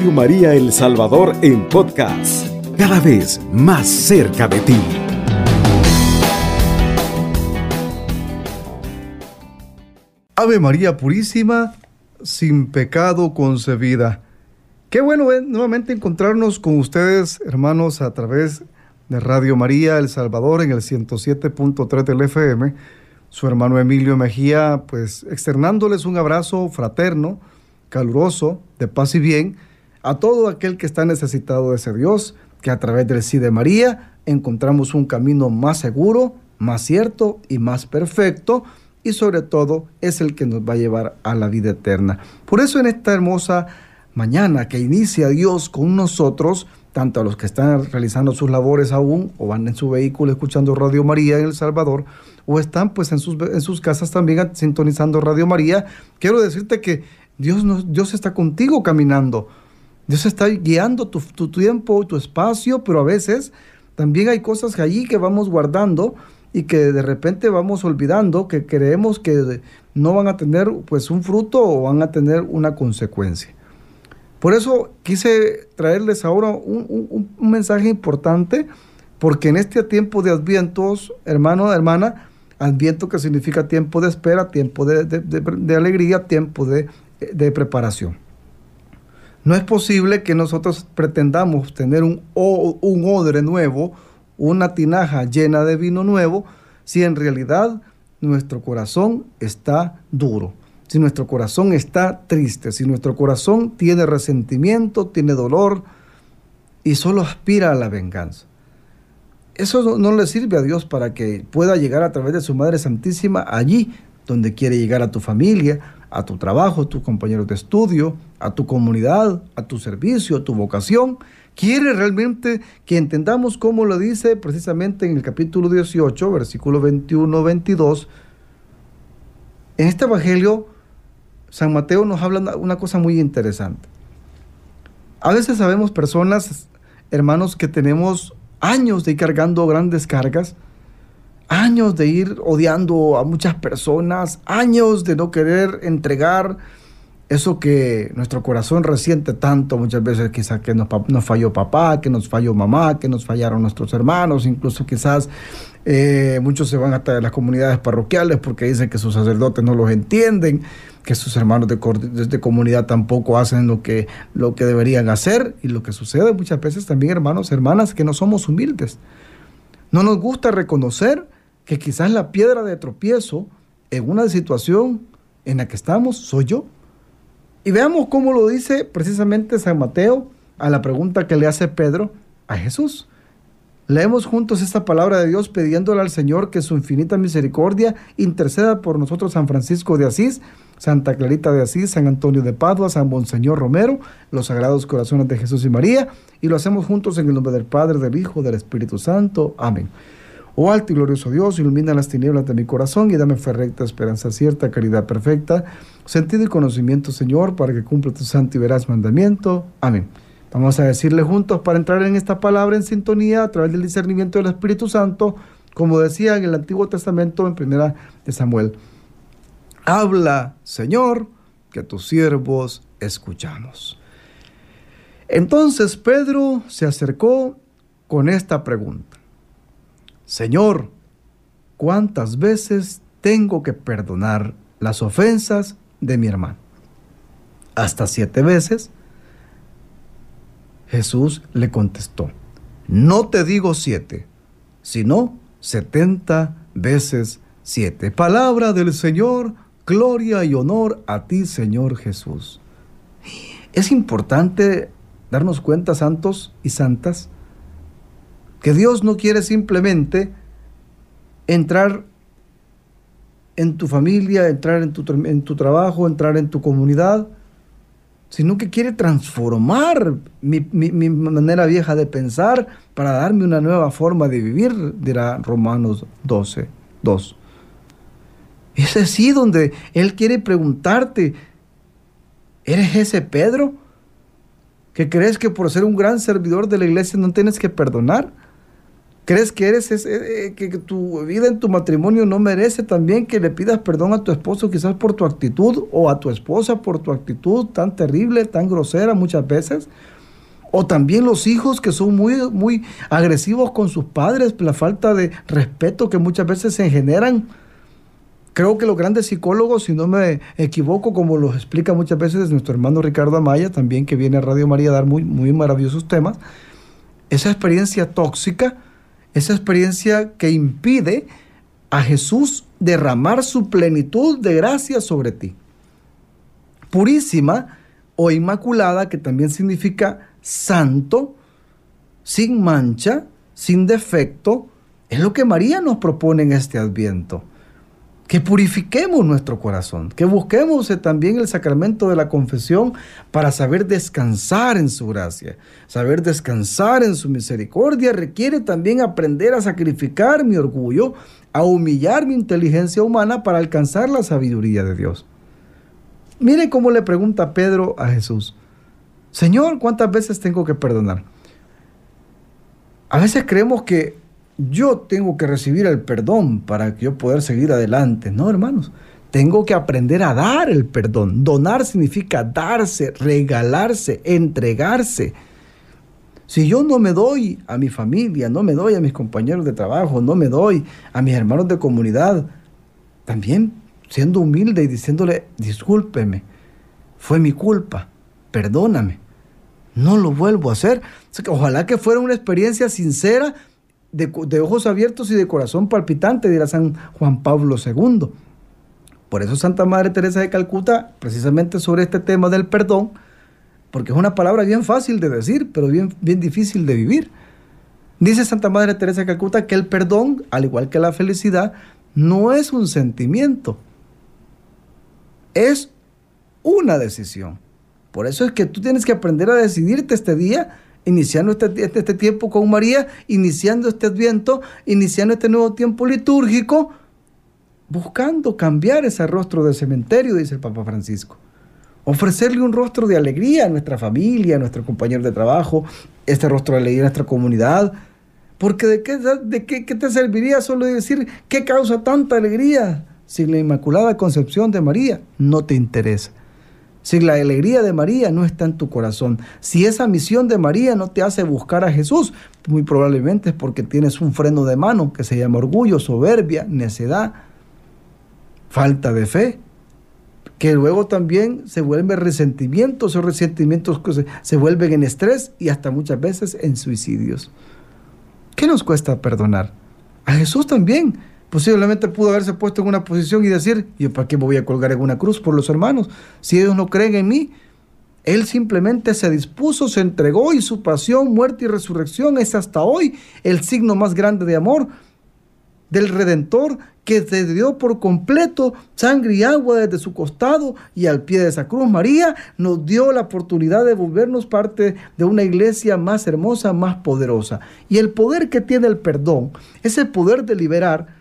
Radio María El Salvador en podcast, cada vez más cerca de ti. Ave María Purísima, sin pecado concebida. Qué bueno es nuevamente encontrarnos con ustedes, hermanos, a través de Radio María El Salvador en el 107.3 del FM. Su hermano Emilio Mejía, pues externándoles un abrazo fraterno caluroso, de paz y bien, a todo aquel que está necesitado de ese Dios, que a través del sí de María encontramos un camino más seguro, más cierto y más perfecto, y sobre todo es el que nos va a llevar a la vida eterna. Por eso en esta hermosa mañana que inicia Dios con nosotros, tanto a los que están realizando sus labores aún o van en su vehículo escuchando Radio María en El Salvador, o están pues en sus, en sus casas también sintonizando Radio María, quiero decirte que Dios, Dios está contigo caminando. Dios está guiando tu, tu tiempo, tu espacio, pero a veces también hay cosas allí que vamos guardando y que de repente vamos olvidando, que creemos que no van a tener pues un fruto o van a tener una consecuencia. Por eso quise traerles ahora un, mensaje importante, porque en este tiempo de advientos, hermano, hermana, adviento que significa tiempo de espera, tiempo de, alegría, tiempo de preparación. No es posible que nosotros pretendamos tener un, odre nuevo, una tinaja llena de vino nuevo, si en realidad nuestro corazón está duro, si nuestro corazón está triste, si nuestro corazón tiene resentimiento, tiene dolor y solo aspira a la venganza. Eso no, le sirve a Dios para que pueda llegar a través de su Madre Santísima allí donde quiere llegar a tu familia, a tu trabajo, a tus compañeros de estudio, a tu comunidad, a tu servicio, a tu vocación. Quiere realmente que entendamos cómo lo dice precisamente en el capítulo 18, versículo 21-22. En este Evangelio, San Mateo nos habla una cosa muy interesante. A veces sabemos personas, hermanos, que tenemos años de ir cargando grandes cargas, años de ir odiando a muchas personas, años de no querer entregar eso que nuestro corazón resiente tanto muchas veces, quizás que nos, falló papá, que nos falló mamá, que nos fallaron nuestros hermanos, incluso quizás eh, muchos se van hasta las comunidades parroquiales porque dicen que sus sacerdotes no los entienden, que sus hermanos de, de, comunidad tampoco hacen lo que, lo que deberían hacer y lo que sucede muchas veces también hermanos, hermanas, que no somos humildes. No nos gusta reconocer que quizás la piedra de tropiezo en una situación en la que estamos soy yo. Y veamos cómo lo dice precisamente San Mateo a la pregunta que le hace Pedro a Jesús. Leemos juntos esta palabra de Dios pidiéndole al Señor que su infinita misericordia interceda por nosotros San Francisco de Asís, Santa Clarita de Asís, San Antonio de Padua, San Monseñor Romero, los Sagrados Corazones de Jesús y María, y lo hacemos juntos en el nombre del Padre, del Hijo, del Espíritu Santo. Amén. Oh alto y glorioso Dios, ilumina las tinieblas de mi corazón y dame fe recta, esperanza cierta, caridad perfecta, sentido y conocimiento, Señor, para que cumpla tu santo y veraz mandamiento. Amén. Vamos a decirle juntos para entrar en esta palabra en sintonía a través del discernimiento del Espíritu Santo, como decía en el Antiguo Testamento en primera de Samuel. Habla, Señor, que tus siervos escuchamos. Entonces Pedro se acercó con esta pregunta. Señor, ¿cuántas veces tengo que perdonar las ofensas de mi hermano? Hasta siete veces. Jesús le contestó, no te digo siete, sino setenta veces siete. Palabra del Señor, gloria y honor a ti, Señor Jesús. Es importante darnos cuenta, santos y santas, que Dios no quiere simplemente entrar en tu familia, entrar en tu, trabajo, entrar en tu comunidad, sino que quiere transformar mi, mi, manera vieja de pensar para darme una nueva forma de vivir, dirá Romanos 12, 2. Es así donde Él quiere preguntarte, ¿eres ese Pedro? ¿Que crees que por ser un gran servidor de la iglesia no tienes que perdonar? ¿Crees que eres eh, eh, que tu vida en tu matrimonio no merece también que le pidas perdón a tu esposo quizás por tu actitud o a tu esposa por tu actitud tan terrible, tan grosera muchas veces? O también los hijos que son muy, muy agresivos con sus padres, la falta de respeto que muchas veces se generan. Creo que los grandes psicólogos, si no me equivoco, como los explica muchas veces nuestro hermano Ricardo Amaya, también que viene a Radio María a dar muy, muy maravillosos temas, esa experiencia tóxica, esa experiencia que impide a Jesús derramar su plenitud de gracia sobre ti. Purísima o inmaculada, que también significa santo, sin mancha, sin defecto, es lo que María nos propone en este adviento. Que purifiquemos nuestro corazón, que busquemos también el sacramento de la confesión para saber descansar en su gracia. Saber descansar en su misericordia requiere también aprender a sacrificar mi orgullo, a humillar mi inteligencia humana para alcanzar la sabiduría de Dios. Mire cómo le pregunta Pedro a Jesús. Señor, ¿cuántas veces tengo que perdonar? A veces creemos que yo tengo que recibir el perdón para que yo poder seguir adelante. No, hermanos. Tengo que aprender a dar el perdón. Donar significa darse, regalarse, entregarse. Si yo no me doy a mi familia, no me doy a mis compañeros de trabajo, no me doy a mis hermanos de comunidad, también siendo humilde y diciéndole, discúlpeme, fue mi culpa perdóname. No lo vuelvo a hacer. Ojalá que fuera una experiencia sincera, de, ojos abiertos y de corazón palpitante, dirá San Juan Pablo II. Por eso Santa Madre Teresa de Calcuta, precisamente sobre este tema del perdón, porque es una palabra bien fácil de decir, pero bien, bien difícil de vivir. Dice Santa Madre Teresa de Calcuta que el perdón, al igual que la felicidad, no es un sentimiento, es una decisión. Por eso es que tú tienes que aprender a decidirte este día, iniciando este, este, este, tiempo con María, iniciando este adviento, iniciando este nuevo tiempo litúrgico, buscando cambiar ese rostro de cementerio, dice el Papa Francisco. Ofrecerle un rostro de alegría a nuestra familia, a nuestros compañeros de trabajo, este rostro de alegría a nuestra comunidad. Porque de qué, de qué, qué te serviría solo decir qué causa tanta alegría si la Inmaculada Concepción de María no te interesa. Si la alegría de María no está en tu corazón, si esa misión de María no te hace buscar a Jesús, muy probablemente es porque tienes un freno de mano que se llama orgullo, soberbia, necedad, falta de fe, que luego también se vuelven resentimientos, esos resentimientos que se, se vuelven en estrés y hasta muchas veces en suicidios. ¿Qué nos cuesta perdonar? A Jesús también posiblemente pudo haberse puesto en una posición y decir, ¿yo para qué me voy a colgar en una cruz por los hermanos? Si ellos no creen en mí, él simplemente se dispuso, se entregó y su pasión, muerte y resurrección es hasta hoy el signo más grande de amor del Redentor que se dio por completo sangre y agua desde su costado y al pie de esa cruz. María nos dio la oportunidad de volvernos parte de una iglesia más hermosa, más poderosa. Y el poder que tiene el perdón, ese poder de liberar,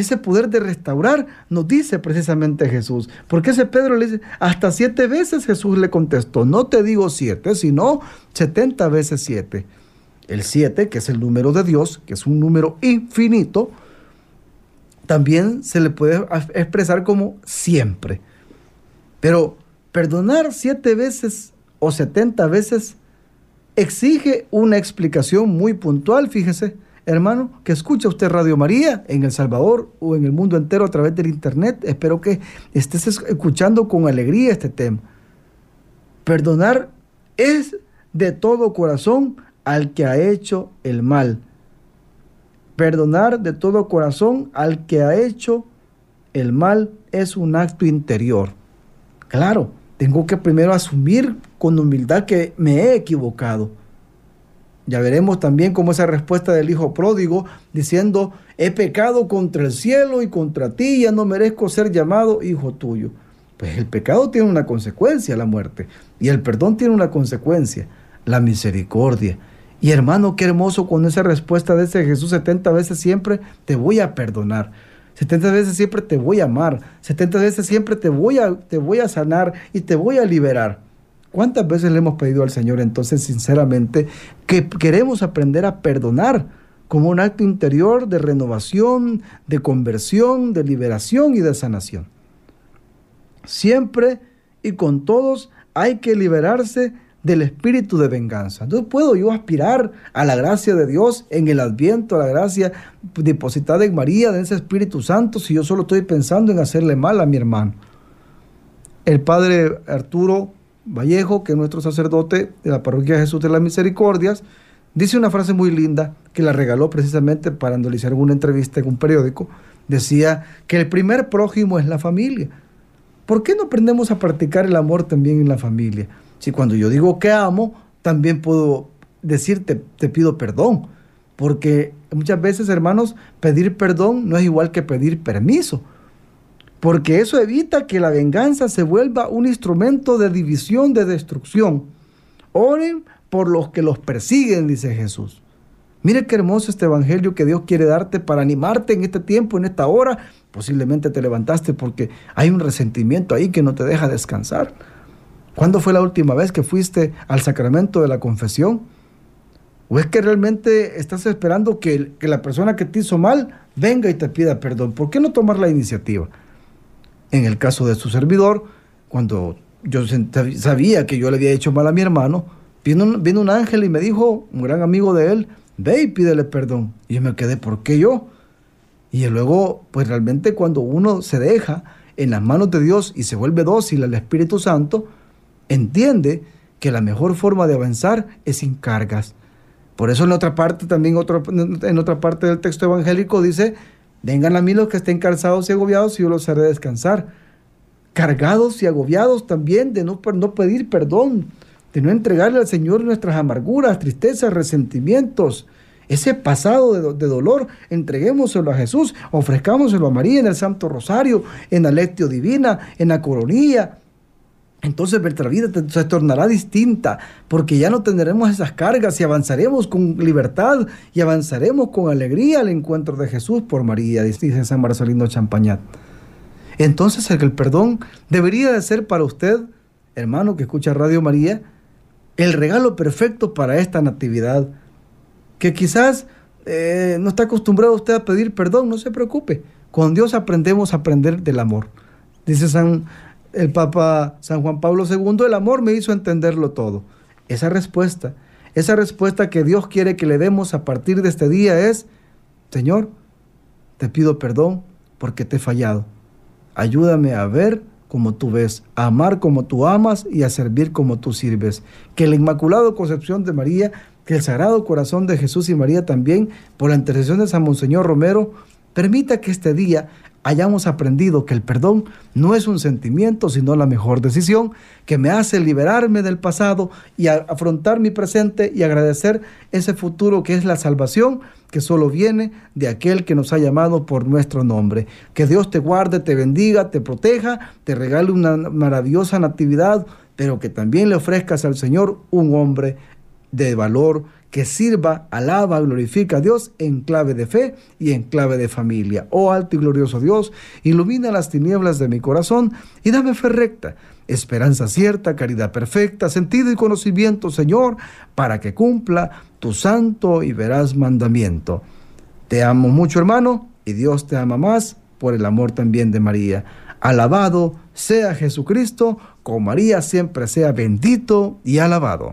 ese poder de restaurar, nos dice precisamente Jesús. Porque ese Pedro le dice, hasta siete veces Jesús le contestó, no te digo siete, sino setenta veces siete. El siete, que es el número de Dios, que es un número infinito, también se le puede expresar como siempre. Pero perdonar siete veces o setenta veces exige una explicación muy puntual, fíjese hermano, que escucha usted Radio María en El Salvador o en el mundo entero a través del Internet. Espero que estés escuchando con alegría este tema. Perdonar es de todo corazón al que ha hecho el mal. Perdonar de todo corazón al que ha hecho el mal es un acto interior. Claro, tengo que primero asumir con humildad que me he equivocado ya veremos también cómo esa respuesta del hijo pródigo diciendo, he pecado contra el cielo y contra ti, ya no merezco ser llamado hijo tuyo. Pues el pecado tiene una consecuencia, la muerte, y el perdón tiene una consecuencia, la misericordia. Y hermano, qué hermoso con esa respuesta de ese Jesús 70 veces siempre te voy a perdonar. 70 veces siempre te voy a amar. 70 veces siempre te voy a, te voy a sanar y te voy a liberar. ¿Cuántas veces le hemos pedido al Señor entonces sinceramente que queremos aprender a perdonar? como un acto interior de renovación, de conversión, de liberación y de sanación. Siempre y con todos hay que liberarse del espíritu de venganza. No puedo yo aspirar a la gracia de Dios en el adviento, a la gracia depositada en María, de ese Espíritu Santo, si yo solo estoy pensando en hacerle mal a mi hermano. El padre Arturo Vallejo, que es nuestro sacerdote de la parroquia Jesús de las Misericordias, dice una frase muy linda que la regaló precisamente para analizar una entrevista en un periódico. Decía que el primer prójimo es la familia. ¿Por qué no aprendemos a practicar el amor también en la familia? Si cuando yo digo que amo, también puedo decirte, te pido perdón. Porque muchas veces, hermanos, pedir perdón no es igual que pedir permiso. Porque eso evita que la venganza se vuelva un instrumento de división, de destrucción. Oren por los que los persiguen, dice Jesús. Mire qué hermoso este evangelio que Dios quiere darte para animarte en este tiempo, en esta hora. Posiblemente te levantaste porque hay un resentimiento ahí que no te deja descansar. ¿Cuándo fue la última vez que fuiste al sacramento de la confesión? ¿O es que realmente estás esperando que, la persona que te hizo mal venga y te pida perdón? ¿Por qué no tomar la iniciativa? En el caso de su servidor, cuando yo sabía que yo le había hecho mal a mi hermano, vino, un ángel y me dijo, un gran amigo de él, ve y pídele perdón. Y yo me quedé, ¿por qué yo? Y luego, pues realmente cuando uno se deja en las manos de Dios y se vuelve dócil al Espíritu Santo, entiende que la mejor forma de avanzar es sin cargas. Por eso en otra parte, también en otra parte del texto evangélico dice, vengan a mí los que estén cansados y agobiados y yo los haré descansar. Cargados y agobiados también de no, no pedir perdón, de no entregarle al Señor nuestras amarguras, tristezas, resentimientos. Ese pasado de, de, dolor, entreguémoselo a Jesús, ofrezcámoselo a María en el Santo Rosario, en la Lectio Divina, en la Coronilla, entonces nuestra vida se tornará distinta porque ya no tendremos esas cargas y avanzaremos con libertad y avanzaremos con alegría al encuentro de Jesús por María, dice San Marcelino Champañat. Entonces el perdón debería de ser para usted, hermano que escucha Radio María, el regalo perfecto para esta natividad. Que quizás eh, no está acostumbrado usted a pedir perdón, no se preocupe. Con Dios aprendemos a aprender del amor. Dice San el Papa San Juan Pablo II, el amor me hizo entenderlo todo. Esa respuesta, esa respuesta que Dios quiere que le demos a partir de este día es, Señor, te pido perdón porque te he fallado. Ayúdame a ver como tú ves, a amar como tú amas y a servir como tú sirves. Que la Inmaculada Concepción de María, que el Sagrado Corazón de Jesús y María también, por la intercesión de San Monseñor Romero, permita que este día hayamos aprendido que el perdón no es un sentimiento, sino la mejor decisión que me hace liberarme del pasado y afrontar mi presente y agradecer ese futuro que es la salvación que solo viene de aquel que nos ha llamado por nuestro nombre. Que Dios te guarde, te bendiga, te proteja, te regale una maravillosa natividad, pero que también le ofrezcas al Señor un hombre de valor que sirva, alaba, glorifica a Dios en clave de fe y en clave de familia. Oh alto y glorioso Dios, ilumina las tinieblas de mi corazón y dame fe recta, esperanza cierta, caridad perfecta, sentido y conocimiento, Señor, para que cumpla tu santo y veraz mandamiento. Te amo mucho, hermano, y Dios te ama más por el amor también de María. Alabado sea Jesucristo, con María siempre sea bendito y alabado.